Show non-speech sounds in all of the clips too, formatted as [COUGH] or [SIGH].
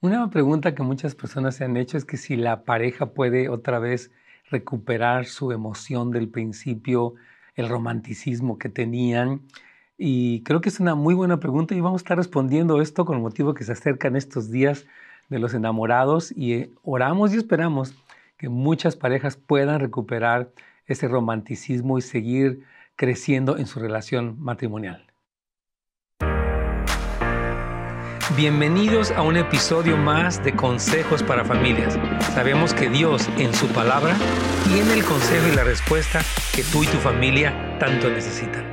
Una pregunta que muchas personas se han hecho es que si la pareja puede otra vez recuperar su emoción del principio, el romanticismo que tenían. Y creo que es una muy buena pregunta y vamos a estar respondiendo esto con motivo que se acercan estos días de los enamorados y eh, oramos y esperamos que muchas parejas puedan recuperar ese romanticismo y seguir creciendo en su relación matrimonial. Bienvenidos a un episodio más de Consejos para Familias. Sabemos que Dios en su palabra tiene el consejo y la respuesta que tú y tu familia tanto necesitan.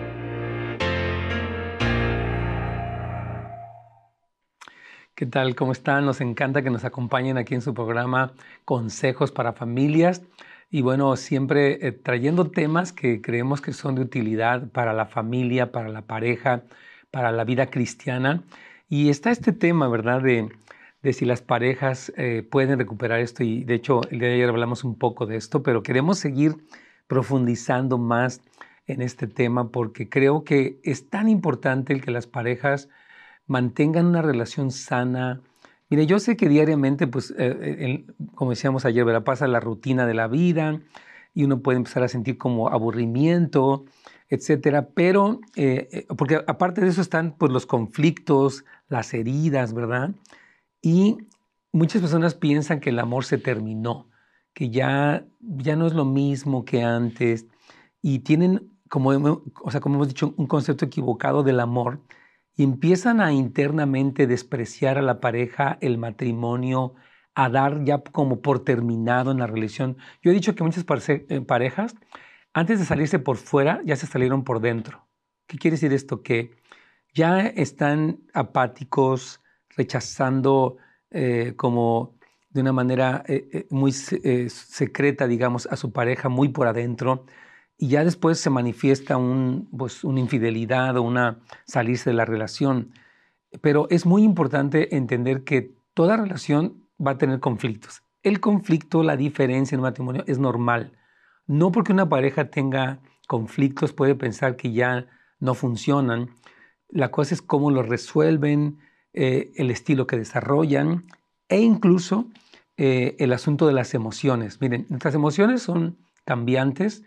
¿Qué tal? ¿Cómo están? Nos encanta que nos acompañen aquí en su programa Consejos para Familias. Y bueno, siempre eh, trayendo temas que creemos que son de utilidad para la familia, para la pareja, para la vida cristiana. Y está este tema, ¿verdad? De, si las parejas eh, pueden recuperar esto. Y de hecho, el día de ayer hablamos un poco de esto, pero queremos seguir profundizando más en este tema porque creo que es tan importante el que las parejas mantengan una relación sana. Mire, yo sé que diariamente, pues, eh, como decíamos ayer, ¿verdad? pasa la rutina de la vida y uno puede empezar a sentir como aburrimiento, etcétera, pero, eh, porque aparte de eso están pues, los conflictos, las heridas, ¿verdad? Y muchas personas piensan que el amor se terminó, que ya, ya no es lo mismo que antes y tienen, como, o sea, como hemos dicho, un concepto equivocado del amor y empiezan a internamente despreciar a la pareja, el matrimonio, a dar ya como por terminado en la relación. Yo he dicho que muchas eh, parejas, antes de salirse por fuera, ya se salieron por dentro. ¿Qué quiere decir esto? Que ya están apáticos, rechazando eh, como de una manera eh, eh, muy secreta, digamos, a su pareja muy por adentro, y ya después se manifiesta pues, una infidelidad o una salirse de la relación. Pero es muy importante entender que toda relación va a tener conflictos. El conflicto, la diferencia en un matrimonio es normal. No porque una pareja tenga conflictos puede pensar que ya no funcionan, la cosa es cómo lo resuelven, eh, el estilo que desarrollan e incluso eh, el asunto de las emociones. Miren, nuestras emociones son cambiantes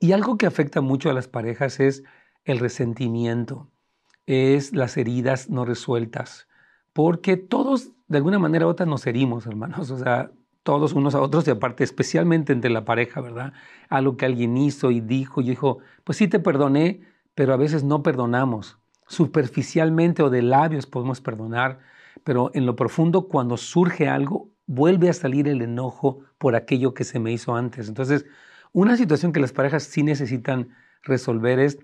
y algo que afecta mucho a las parejas es el resentimiento, es las heridas no resueltas, porque todos de alguna manera u otra nos herimos, hermanos, o sea, todos unos a otros y aparte especialmente entre la pareja, ¿verdad? Algo que alguien hizo y dijo y dijo, pues sí te perdoné, pero a veces no perdonamos superficialmente o de labios podemos perdonar, pero en lo profundo cuando surge algo, vuelve a salir el enojo por aquello que se me hizo antes. Entonces, una situación que las parejas sí necesitan resolver es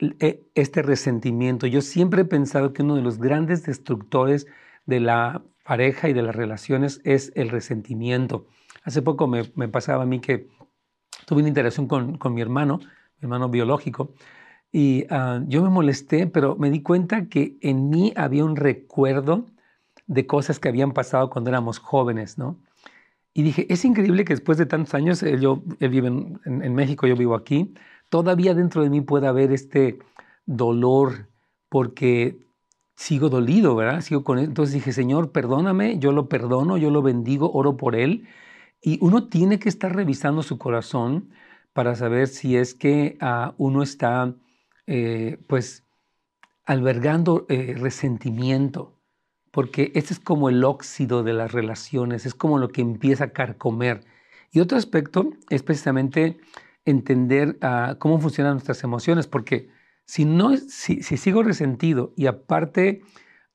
eh, este resentimiento. Yo siempre he pensado que uno de los grandes destructores de la pareja y de las relaciones es el resentimiento. Hace poco me, pasaba a mí que tuve una interacción con, con mi hermano, mi hermano biológico, y ah, yo me molesté, pero me di cuenta que en mí había un recuerdo de cosas que habían pasado cuando éramos jóvenes, ¿no? Y dije, es increíble que después de tantos años, él, yo, él vive en, México, yo vivo aquí, todavía dentro de mí pueda haber este dolor porque sigo dolido, ¿verdad? Sigo con él. Entonces dije, Señor, perdóname, yo lo perdono, yo lo bendigo, oro por él. Y uno tiene que estar revisando su corazón para saber si es que uh, uno está eh, pues albergando eh, resentimiento, porque este es como el óxido de las relaciones, es como lo que empieza a carcomer. Y otro aspecto es precisamente entender ah, cómo funcionan nuestras emociones, porque si, no, si, si sigo resentido y aparte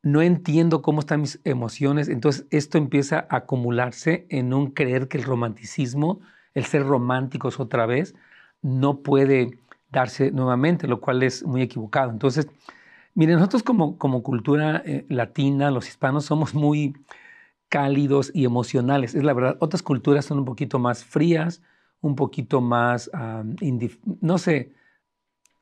no entiendo cómo están mis emociones, entonces esto empieza a acumularse en un creer que el romanticismo, el ser románticos otra vez, no puede darse nuevamente, lo cual es muy equivocado. Entonces, miren, nosotros como, como cultura eh, latina, los hispanos, somos muy cálidos y emocionales. Es la verdad, otras culturas son un poquito más frías, un poquito más, no sé,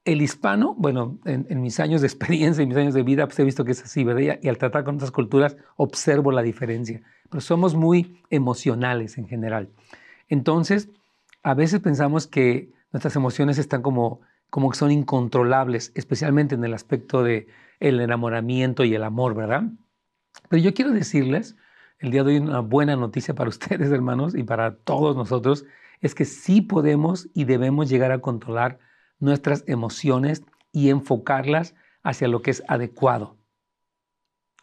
el hispano, bueno, en, mis años de experiencia y mis años de vida, pues he visto que es así, ¿verdad? Y al tratar con otras culturas, observo la diferencia. Pero somos muy emocionales en general. Entonces, a veces pensamos que nuestras emociones están como, como que son incontrolables, especialmente en el aspecto de el enamoramiento y el amor, ¿verdad? Pero yo quiero decirles, el día de hoy una buena noticia para [LAUGHS] ustedes, hermanos, y para todos nosotros, es que sí podemos y debemos llegar a controlar nuestras emociones y enfocarlas hacia lo que es adecuado.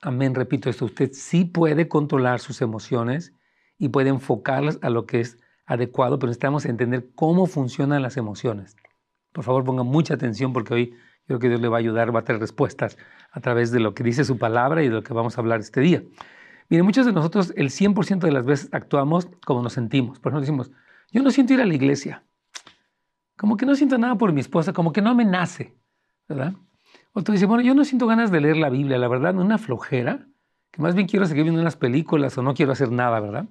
Amén, repito esto, usted sí puede controlar sus emociones y puede enfocarlas a lo que es adecuado, pero necesitamos entender cómo funcionan las emociones. Por favor, ponga mucha atención porque hoy creo que Dios le va a ayudar, va a tener respuestas a través de lo que dice su palabra y de lo que vamos a hablar este día. Miren, muchos de nosotros el 100% de las veces actuamos como nos sentimos. Por ejemplo, decimos, yo no siento ir a la iglesia. Como que no siento nada por mi esposa, como que no me nace, ¿verdad? Otro dice, bueno, yo no siento ganas de leer la Biblia, la verdad, una flojera, que más bien quiero seguir viendo unas películas o no quiero hacer nada, ¿verdad?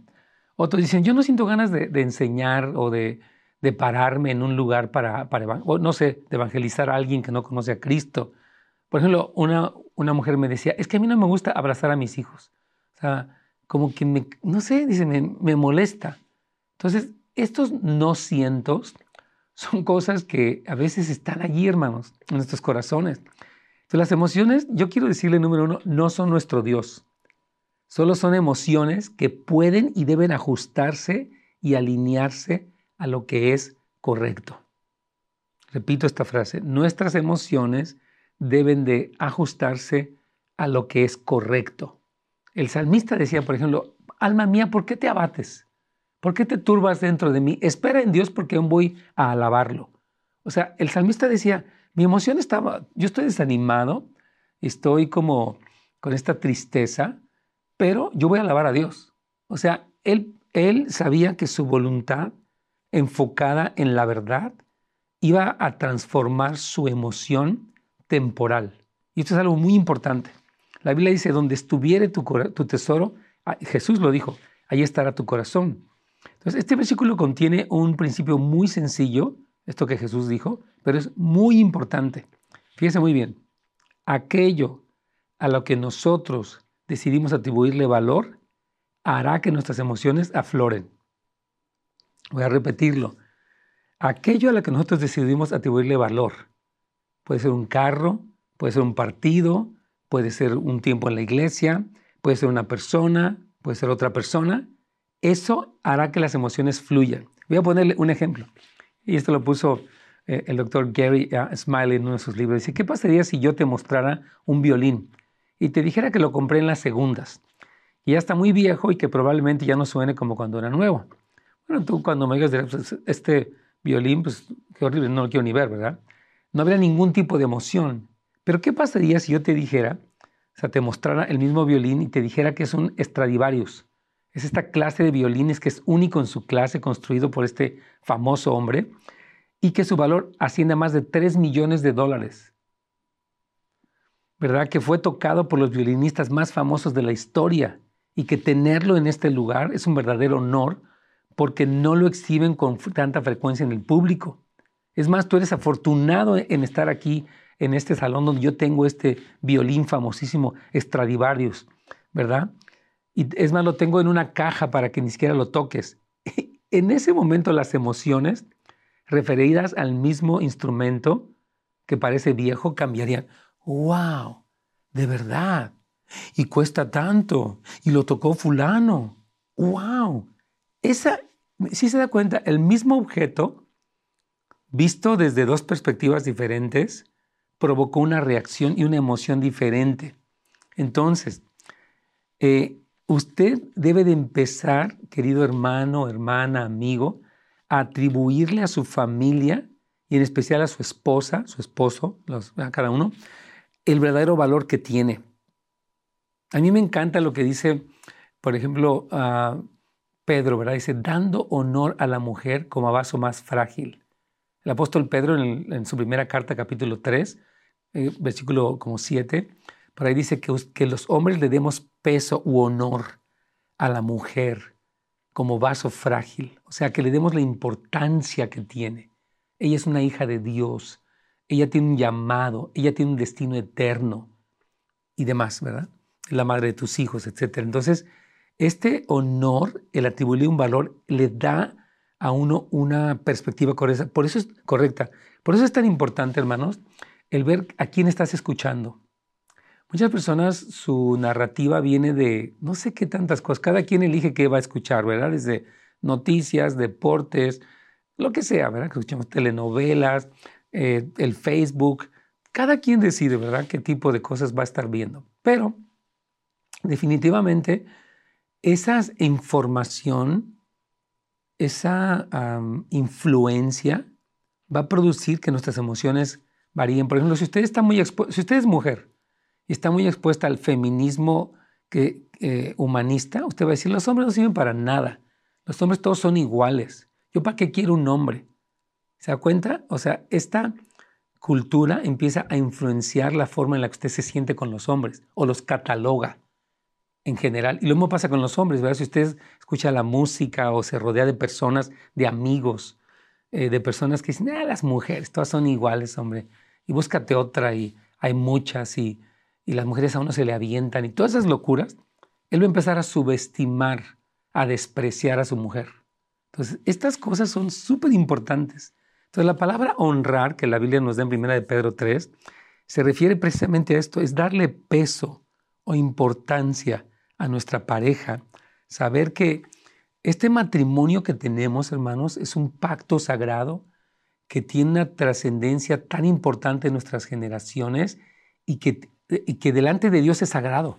Otros dicen, yo no siento ganas de, enseñar o de, pararme en un lugar para, para o no sé, de evangelizar a alguien que no conoce a Cristo. Por ejemplo, una, una mujer me decía, es que a mí no me gusta abrazar a mis hijos. O sea, como que me, no sé, dice, me, me molesta. Entonces, estos no cientos son cosas que a veces están allí, hermanos, en nuestros corazones. Entonces, las emociones, yo quiero decirle, número uno, no son nuestro Dios. Solo son emociones que pueden y deben ajustarse y alinearse a lo que es correcto. Repito esta frase, nuestras emociones deben de ajustarse a lo que es correcto. El salmista decía, por ejemplo, alma mía, ¿por qué te abates? ¿Por qué te turbas dentro de mí? Espera en Dios porque aún voy a alabarlo. O sea, el salmista decía, mi emoción estaba, yo estoy desanimado, estoy como con esta tristeza, pero yo voy a alabar a Dios. O sea, él, él sabía que su voluntad enfocada en la verdad iba a transformar su emoción temporal. Y esto es algo muy importante. La Biblia dice, donde estuviere tu, tu tesoro, ah, Jesús lo dijo, ahí estará tu corazón. Entonces, este versículo contiene un principio muy sencillo, esto que Jesús dijo, pero es muy importante. Fíjese muy bien, aquello a lo que nosotros decidimos atribuirle valor, hará que nuestras emociones afloren. Voy a repetirlo. Aquello a lo que nosotros decidimos atribuirle valor, puede ser un carro, puede ser un partido, puede ser un tiempo en la iglesia, puede ser una persona, puede ser otra persona, eso hará que las emociones fluyan. Voy a ponerle un ejemplo. Y esto lo puso eh, el doctor Gary uh, Smiley en uno de sus libros. Dice, ¿qué pasaría si yo te mostrara un violín? y te dijera que lo compré en las segundas y ya está muy viejo y que probablemente ya no suene como cuando era nuevo. Bueno, tú cuando me digas pues, este violín, pues qué horrible, no lo quiero ni ver, ¿verdad? No habría ningún tipo de emoción. Pero ¿qué pasaría si yo te dijera, o sea, te mostrara el mismo violín y te dijera que es un Stradivarius? Es esta clase de violines que es único en su clase, construido por este famoso hombre, y que su valor asciende a más de 3 millones de dólares. ¿verdad? Que fue tocado por los violinistas más famosos de la historia y que tenerlo en este lugar es un verdadero honor porque no lo exhiben con tanta frecuencia en el público. Es más, tú eres afortunado en estar aquí en este salón donde yo tengo este violín famosísimo Stradivarius, ¿verdad? Y es más, lo tengo en una caja para que ni siquiera lo toques. [LAUGHS] En ese momento las emociones referidas al mismo instrumento que parece viejo cambiarían wow, de verdad. Y cuesta tanto. Y lo tocó fulano. Wow. Esa, si se da cuenta, el mismo objeto, visto desde dos perspectivas diferentes, provocó una reacción y una emoción diferente. Entonces, eh, usted debe de empezar, querido hermano, hermana, amigo, a atribuirle a su familia y en especial a su esposa, su esposo, a cada uno, el verdadero valor que tiene. A mí me encanta lo que dice, por ejemplo, uh, Pedro, ¿verdad? Dice, dando honor a la mujer como a vaso más frágil. El apóstol Pedro en, su primera carta, capítulo 3, eh, versículo como 7, por ahí dice que, los hombres le demos peso u honor a la mujer como vaso frágil, o sea, que le demos la importancia que tiene. Ella es una hija de Dios, ella tiene un llamado, ella tiene un destino eterno y demás, ¿verdad? La madre de tus hijos, etc. Entonces, este honor, el atribuirle un valor, le da a uno una perspectiva correcta. Por eso es correcta. Por eso es tan importante, hermanos, el ver a quién estás escuchando. Muchas personas, su narrativa viene de no sé qué tantas cosas. Cada quien elige qué va a escuchar, ¿verdad? Desde noticias, deportes, lo que sea, ¿verdad? Que escuchamos telenovelas, eh, el Facebook. Cada quien decide, ¿verdad? Qué tipo de cosas va a estar viendo. Pero definitivamente esa información, esa influencia va a producir que nuestras emociones varíen. Por ejemplo, si usted está muy si usted es mujer y está muy expuesta al feminismo que, eh, humanista, usted va a decir, los hombres no sirven para nada. Los hombres todos son iguales. ¿Yo para qué quiero un hombre? ¿Se da cuenta? O sea, esta cultura empieza a influenciar la forma en la que usted se siente con los hombres o los cataloga en general. Y lo mismo pasa con los hombres, ¿verdad? Si usted escucha la música o se rodea de personas, de amigos, eh, de personas que dicen, ah, las mujeres, todas son iguales, hombre, y búscate otra y hay muchas y y las mujeres a uno se le avientan y todas esas locuras, él va a empezar a subestimar, a despreciar a su mujer. Entonces, estas cosas son súper importantes. Entonces, la palabra honrar, que la Biblia nos da en 1 de Pedro 3, se refiere precisamente a esto, es darle peso o importancia a nuestra pareja, saber que este matrimonio que tenemos, hermanos, es un pacto sagrado que tiene una trascendencia tan importante en nuestras generaciones y que que delante de Dios es sagrado.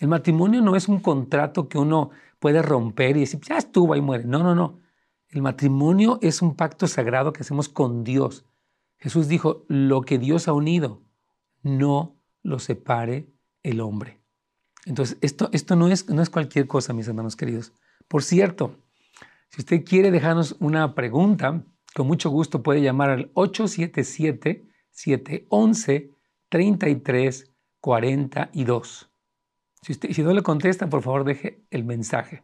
El matrimonio no es un contrato que uno puede romper y decir, ya estuvo y muere. No, no, no. El matrimonio es un pacto sagrado que hacemos con Dios. Jesús dijo, lo que Dios ha unido, no lo separe el hombre. Entonces, esto, esto no, es, no es cualquier cosa, mis hermanos queridos. Por cierto, si usted quiere dejarnos una pregunta, con mucho gusto puede llamar al 877-711-33 42. Si, si no le contesta, por favor deje el mensaje.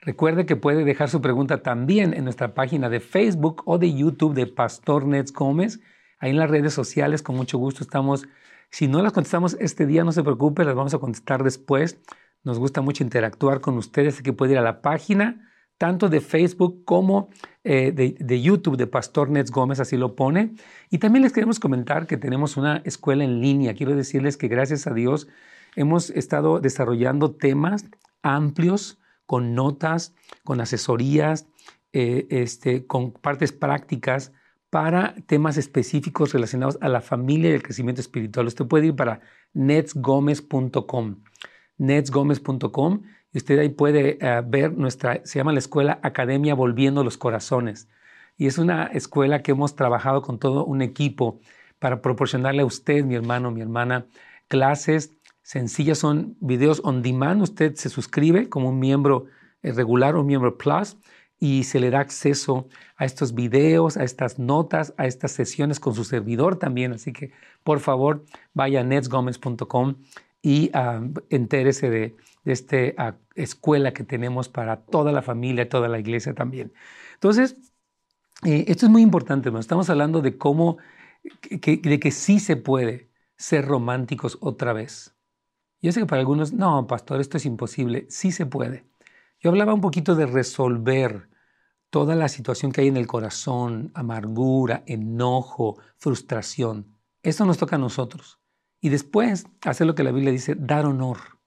Recuerde que puede dejar su pregunta también en nuestra página de Facebook o de YouTube de Pastor Nets Gómez. Ahí en las redes sociales, con mucho gusto estamos. Si no las contestamos este día, no se preocupe, las vamos a contestar después. Nos gusta mucho interactuar con ustedes, así que puede ir a la página tanto de Facebook como eh, de, YouTube de Pastor Nets Gómez, así lo pone. Y también les queremos comentar que tenemos una escuela en línea. Quiero decirles que gracias a Dios hemos estado desarrollando temas amplios con notas, con asesorías, eh, este, con partes prácticas para temas específicos relacionados a la familia y el crecimiento espiritual. Usted puede ir para netsgomez.com, netsgomez.com y usted ahí puede eh, ver nuestra, se llama la escuela Academia Volviendo los Corazones. Y es una escuela que hemos trabajado con todo un equipo para proporcionarle a usted, mi hermano, mi hermana, clases sencillas, son videos on demand. Usted se suscribe como un miembro eh, regular o miembro plus y se le da acceso a estos videos, a estas notas, a estas sesiones con su servidor también. Así que por favor vaya a netsgomez.com y uh, entérese de, de esta escuela que tenemos para toda la familia, toda la iglesia también. Entonces, eh, esto es muy importante, estamos hablando de cómo, de que sí se puede ser románticos otra vez. Yo sé que para algunos, no, pastor, esto es imposible, sí se puede. Yo hablaba un poquito de resolver toda la situación que hay en el corazón, amargura, enojo, frustración. Eso nos toca a nosotros. Y después hacer lo que la Biblia dice, dar honor.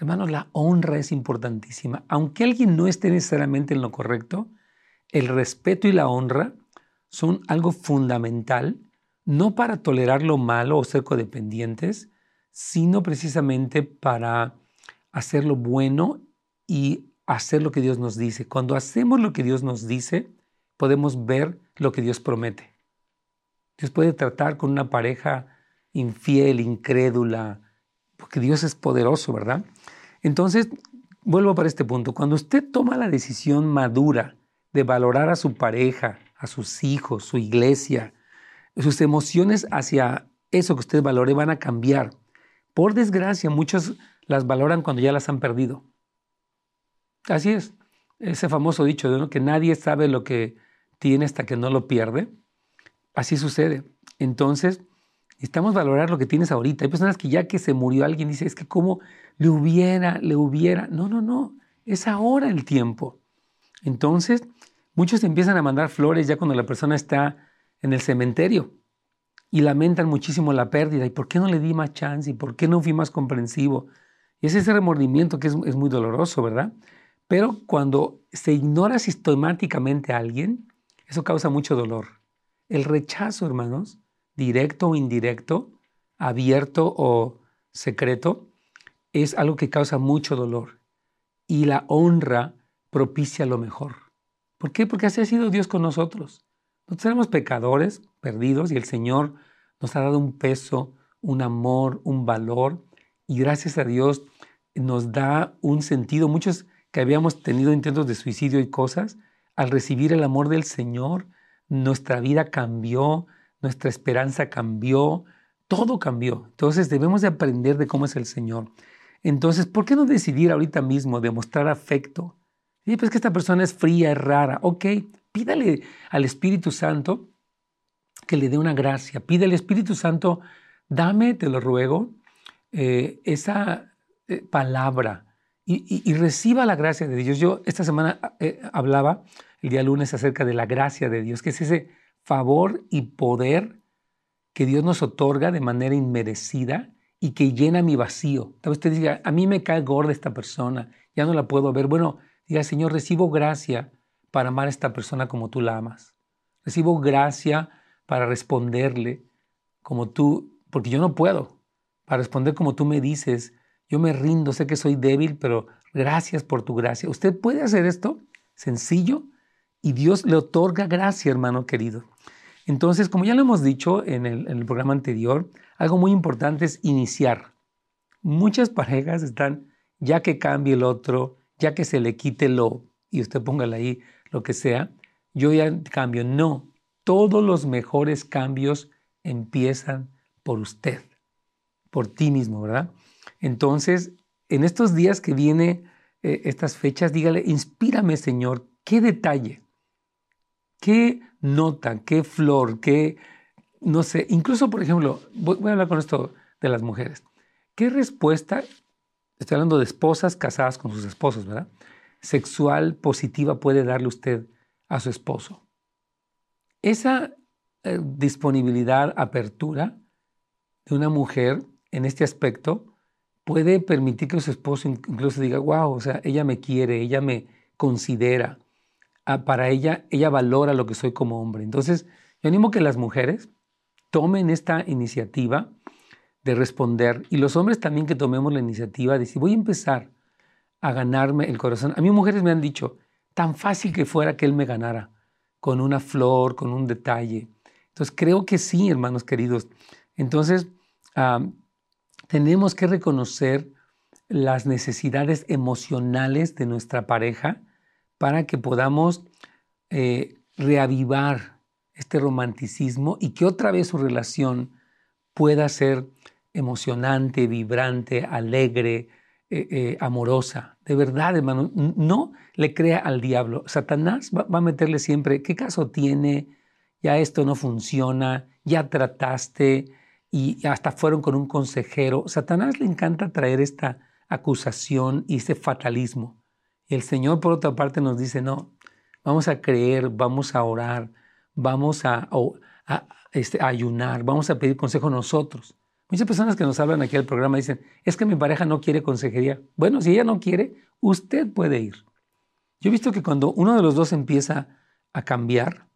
Hermanos, la honra es importantísima. Aunque alguien no esté necesariamente en lo correcto, el respeto y la honra son algo fundamental, no para tolerar lo malo o ser codependientes, sino precisamente para hacer lo bueno y hacer lo que Dios nos dice. Cuando hacemos lo que Dios nos dice, podemos ver lo que Dios promete. Dios puede tratar con una pareja infiel, incrédula, porque Dios es poderoso, ¿verdad? Entonces, vuelvo para este punto. Cuando usted toma la decisión madura de valorar a su pareja, a sus hijos, su iglesia, sus emociones hacia eso que usted valore van a cambiar. Por desgracia, muchos las valoran cuando ya las han perdido. Así es. Ese famoso dicho de que nadie sabe lo que tiene hasta que no lo pierde. Así sucede. Entonces, Necesitamos valorar lo que tienes ahorita. Hay personas que ya que se murió alguien, dice, es que cómo le hubiera, le hubiera. No, no, no. Es ahora el tiempo. Entonces, muchos empiezan a mandar flores ya cuando la persona está en el cementerio. y lamentan muchísimo la pérdida. ¿Y por qué no le di más chance? ¿Y por qué no fui más comprensivo? Y es ese remordimiento que es, es muy doloroso, ¿verdad? Pero cuando se ignora sistemáticamente a alguien, eso causa mucho dolor. El rechazo, hermanos, directo o indirecto, abierto o secreto, es algo que causa mucho dolor. Y la honra propicia lo mejor. ¿Por qué? Porque así ha sido Dios con nosotros. Nosotros éramos pecadores, perdidos, y el Señor nos ha dado un peso, un amor, un valor, y gracias a Dios nos da un sentido. Muchos que habíamos tenido intentos de suicidio y cosas, al recibir el amor del Señor, nuestra vida cambió, nuestra esperanza cambió, todo cambió. Entonces debemos de aprender de cómo es el Señor. Entonces, ¿por qué no decidir ahorita mismo demostrar afecto? Sí, pues que esta persona es fría, es rara. Ok, pídale al Espíritu Santo que le dé una gracia. Pide al Espíritu Santo, dame, te lo ruego, eh, esa eh, palabra y, reciba la gracia de Dios. Yo esta semana eh, hablaba el día lunes acerca de la gracia de Dios, que es ese favor y poder que Dios nos otorga de manera inmerecida y que llena mi vacío. Tal vez usted diga, a mí me cae gorda esta persona, ya no la puedo ver. Bueno, diga, Señor, recibo gracia para amar a esta persona como tú la amas. Recibo gracia para responderle como tú, porque yo no puedo, para responder como tú me dices. Yo me rindo, sé que soy débil, pero gracias por tu gracia. Usted puede hacer esto sencillo y Dios le otorga gracia, hermano querido. Entonces, como ya lo hemos dicho en el, programa anterior, algo muy importante es iniciar. Muchas parejas están, ya que cambie el otro, ya que se le quite lo, y usted póngale ahí lo que sea, yo ya cambio. No, todos los mejores cambios empiezan por usted, por ti mismo, ¿verdad? Entonces, en estos días que viene, eh, estas fechas, dígale, inspírame, Señor, qué detalle, qué nota, qué flor, qué, no sé, incluso, por ejemplo, voy, a hablar con esto de las mujeres. ¿Qué respuesta, estoy hablando de esposas casadas con sus esposos, ¿verdad? sexual positiva puede darle usted a su esposo. Esa eh, disponibilidad, apertura de una mujer en este aspecto puede permitir que su esposo incluso diga, wow, o sea, ella me quiere, ella me considera, para ella, ella valora lo que soy como hombre. Entonces, yo animo que las mujeres tomen esta iniciativa de responder y los hombres también que tomemos la iniciativa de decir, voy a empezar a ganarme el corazón. A mí mujeres me han dicho, tan fácil que fuera que él me ganara, con una flor, con un detalle. Entonces creo que sí, hermanos queridos. Entonces tenemos que reconocer las necesidades emocionales de nuestra pareja para que podamos eh, reavivar este romanticismo y que otra vez su relación pueda ser emocionante, vibrante, alegre, eh, eh, amorosa. De verdad, hermano, no le crea al diablo. Satanás va, a meterle siempre, ¿qué caso tiene? Ya esto no funciona, ya trataste y hasta fueron con un consejero. Satanás le encanta traer esta acusación y ese fatalismo. El Señor, por otra parte, nos dice, no, vamos a creer, vamos a orar, vamos a, este, a ayunar, vamos a pedir consejo nosotros. Muchas personas que nos hablan aquí al programa dicen, es que mi pareja no quiere consejería. Bueno, si ella no quiere, usted puede ir. Yo he visto que cuando uno de los dos empieza a cambiar,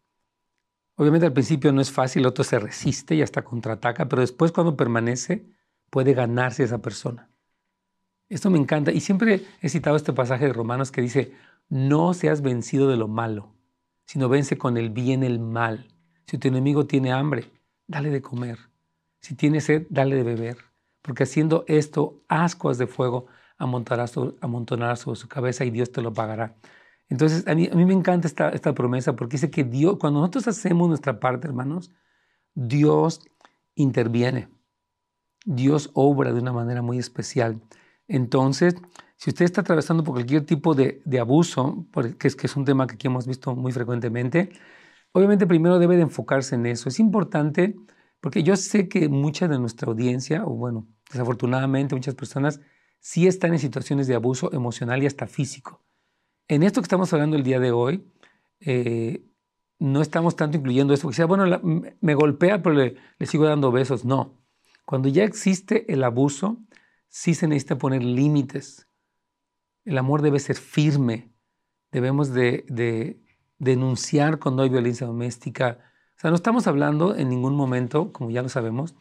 obviamente al principio no es fácil, el otro se resiste y hasta contraataca, pero después cuando permanece, puede ganarse esa persona. Esto me encanta. Y siempre he citado este pasaje de Romanos que dice, no seas vencido de lo malo, sino vence con el bien el mal. Si tu enemigo tiene hambre, dale de comer. Si tiene sed, dale de beber, porque haciendo esto, ascuas de fuego amontonarás sobre, su cabeza y Dios te lo pagará. Entonces, a mí, me encanta esta, esta promesa porque dice que Dios, cuando nosotros hacemos nuestra parte, hermanos, Dios interviene. Dios obra de una manera muy especial. Entonces, si usted está atravesando por cualquier tipo de, de abuso, que es, que es un tema que aquí hemos visto muy frecuentemente, obviamente primero debe de enfocarse en eso. Es importante porque yo sé que mucha de nuestra audiencia, o bueno, desafortunadamente muchas personas, sí están en situaciones de abuso emocional y hasta físico. En esto que estamos hablando el día de hoy, eh, no estamos tanto incluyendo eso. Porque bueno, me golpea, pero le, le sigo dando besos. No. Cuando ya existe el abuso, sí se necesita poner límites. El amor debe ser firme. Debemos de, de denunciar cuando hay violencia doméstica. O sea, no estamos hablando en ningún momento, como ya lo sabemos,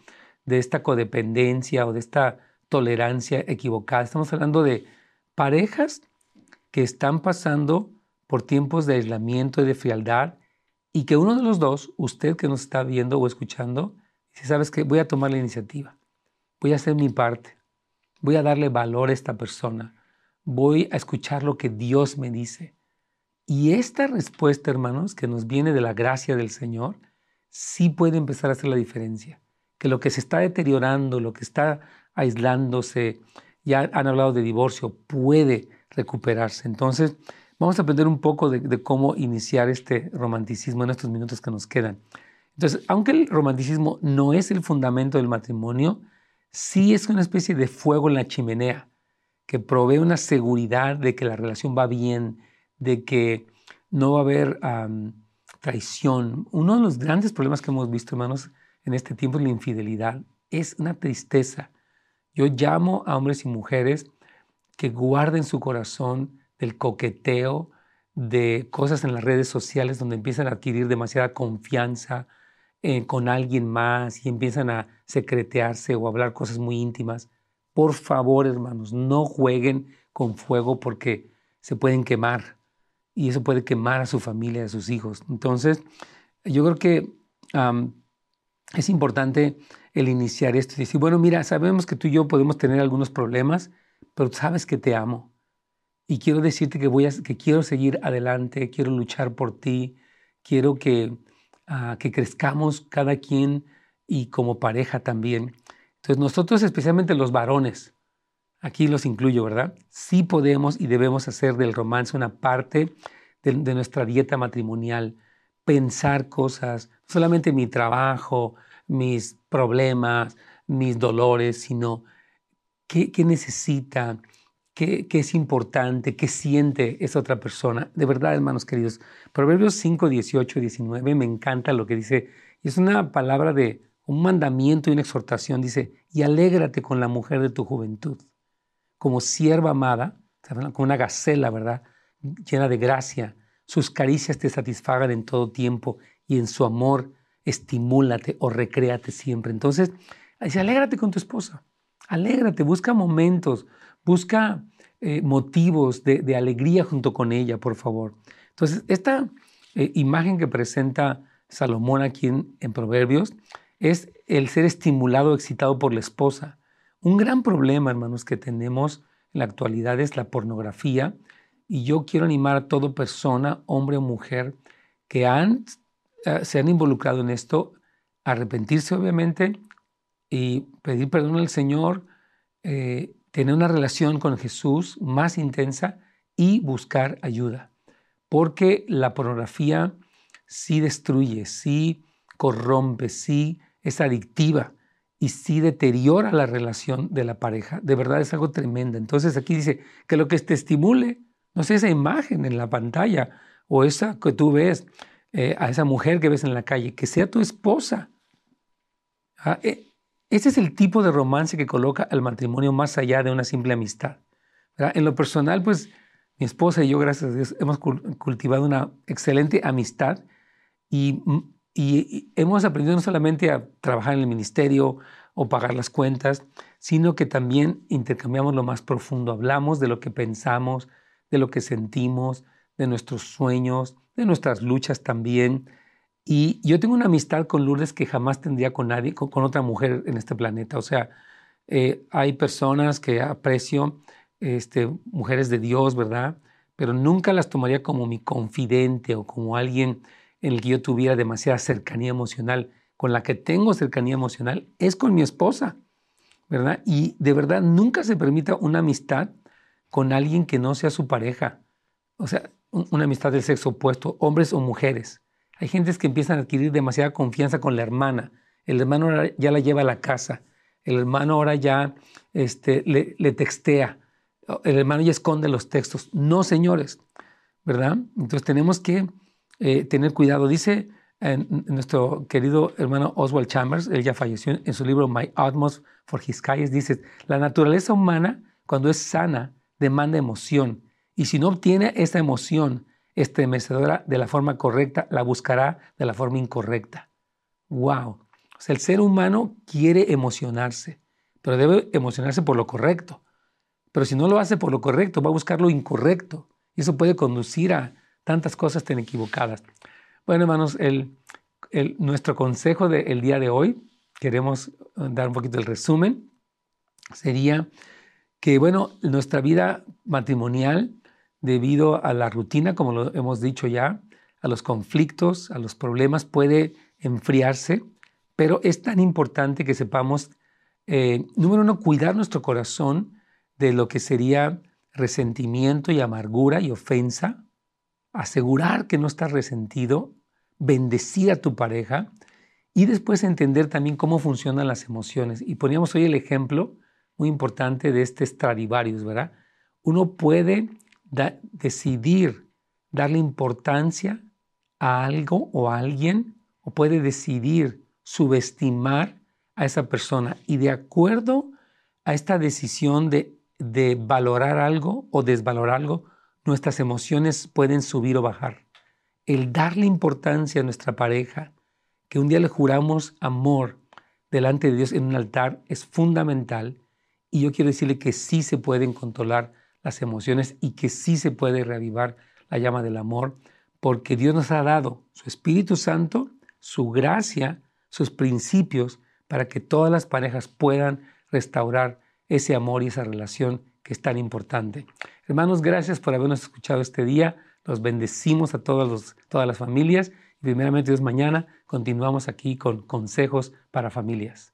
de esta codependencia o de esta tolerancia equivocada. Estamos hablando de parejas que están pasando por tiempos de aislamiento y de frialdad y que uno de los dos, usted que nos está viendo o escuchando, dice, sabes que voy a tomar la iniciativa, voy a hacer mi parte, voy a darle valor a esta persona, voy a escuchar lo que Dios me dice. Y esta respuesta, hermanos, que nos viene de la gracia del Señor, sí puede empezar a hacer la diferencia. Que lo que se está deteriorando, lo que está aislándose, ya han hablado de divorcio, puede recuperarse. Entonces, vamos a aprender un poco de, cómo iniciar este romanticismo en estos minutos que nos quedan. Entonces, aunque el romanticismo no es el fundamento del matrimonio, sí es una especie de fuego en la chimenea que provee una seguridad de que la relación va bien, de que no va a haber traición. Uno de los grandes problemas que hemos visto, hermanos, en este tiempo es la infidelidad. Es una tristeza. Yo llamo a hombres y mujeres que guarden su corazón del coqueteo, de cosas en las redes sociales donde empiezan a adquirir demasiada confianza eh, con alguien más y empiezan a secretearse o hablar cosas muy íntimas. Por favor, hermanos, no jueguen con fuego porque se pueden quemar y eso puede quemar a su familia, a sus hijos. Entonces, yo creo que es importante el iniciar esto y decir, bueno, mira, sabemos que tú y yo podemos tener algunos problemas, pero sabes que te amo y quiero decirte que, voy a, que quiero seguir adelante, quiero luchar por ti, quiero que, ah, que crezcamos cada quien y como pareja también. Entonces nosotros, especialmente los varones, aquí los incluyo, ¿verdad? Sí podemos y debemos hacer del romance una parte de, nuestra dieta matrimonial, pensar cosas, no solamente mi trabajo, mis problemas, mis dolores, sino qué, qué necesita, qué, es importante, qué siente esa otra persona. De verdad, hermanos queridos, Proverbios 5, 18 y 19 me encanta lo que dice. Es una palabra de un mandamiento y una exhortación. Dice, y alégrate con la mujer de tu juventud, como sierva amada, como una gacela, ¿verdad? Llena de gracia. Sus caricias te satisfagan en todo tiempo y en su amor estimúlate o recréate siempre. Entonces, dice, alégrate con tu esposa. Alégrate, busca momentos, Busca eh, motivos de, alegría junto con ella, por favor. Entonces, esta eh, imagen que presenta Salomón aquí en, Proverbios es el ser estimulado, excitado por la esposa. Un gran problema, hermanos, que tenemos en la actualidad es la pornografía. Y yo quiero animar a toda persona, hombre o mujer, que han, eh, se han involucrado en esto, arrepentirse obviamente y pedir perdón al Señor, tener una relación con Jesús más intensa y buscar ayuda. Porque la pornografía sí destruye, sí corrompe, sí es adictiva y sí deteriora la relación de la pareja. De verdad es algo tremendo. Entonces aquí dice que lo que te estimule, no sé, esa imagen en la pantalla o esa que tú ves, eh, a esa mujer que ves en la calle, que sea tu esposa. Ah, eh, ese es el tipo de romance que coloca al matrimonio más allá de una simple amistad. En lo personal, pues mi esposa y yo, gracias a Dios, hemos cultivado una excelente amistad y, y, hemos aprendido no solamente a trabajar en el ministerio o pagar las cuentas, sino que también intercambiamos lo más profundo. Hablamos de lo que pensamos, de lo que sentimos, de nuestros sueños, de nuestras luchas también. Y yo tengo una amistad con Lourdes que jamás tendría con nadie, con, otra mujer en este planeta. O sea, eh, hay personas que aprecio, este, mujeres de Dios, ¿verdad? Pero nunca las tomaría como mi confidente o como alguien en el que yo tuviera demasiada cercanía emocional. Con la que tengo cercanía emocional es con mi esposa, ¿verdad? Y de verdad nunca se permita una amistad con alguien que no sea su pareja. O sea, una amistad del sexo opuesto, hombres o mujeres. Hay gentes que empiezan a adquirir demasiada confianza con la hermana. El hermano ya la lleva a la casa. El hermano ahora ya este, le, textea. El hermano ya esconde los textos. No, señores, ¿verdad? Entonces tenemos que eh, tener cuidado. Dice nuestro querido hermano Oswald Chambers, él ya falleció en su libro My Utmost for His Calles, dice, la naturaleza humana, cuando es sana, demanda emoción. Y si no obtiene esa emoción estremecedora de la forma correcta, la buscará de la forma incorrecta. ¡Wow! O sea, el ser humano quiere emocionarse, pero debe emocionarse por lo correcto. Pero si no lo hace por lo correcto, va a buscar lo incorrecto. Y eso puede conducir a tantas cosas tan equivocadas. Bueno, hermanos, nuestro consejo del día de hoy, queremos eh, dar un poquito el resumen, sería que, bueno, nuestra vida matrimonial, debido a la rutina, como lo hemos dicho ya, a los conflictos, a los problemas, puede enfriarse, pero es tan importante que sepamos, eh, número uno, cuidar nuestro corazón de lo que sería resentimiento y amargura y ofensa, asegurar que no estás resentido, bendecir a tu pareja y después entender también cómo funcionan las emociones. Y poníamos hoy el ejemplo muy importante de este Stradivarius, ¿verdad? Uno puede decidir darle importancia a algo o a alguien o puede decidir subestimar a esa persona y de acuerdo a esta decisión de, de valorar algo o desvalorar algo, nuestras emociones pueden subir o bajar. El darle importancia a nuestra pareja, que un día le juramos amor delante de Dios en un altar, es fundamental. Y yo quiero decirle que sí se pueden controlar las emociones y que sí se puede reavivar la llama del amor, porque Dios nos ha dado su Espíritu Santo, su gracia, sus principios, para que todas las parejas puedan restaurar ese amor y esa relación que es tan importante. Hermanos, gracias por habernos escuchado este día. Los bendecimos a todos todas las familias. Y primeramente Dios, mañana continuamos aquí con consejos para familias.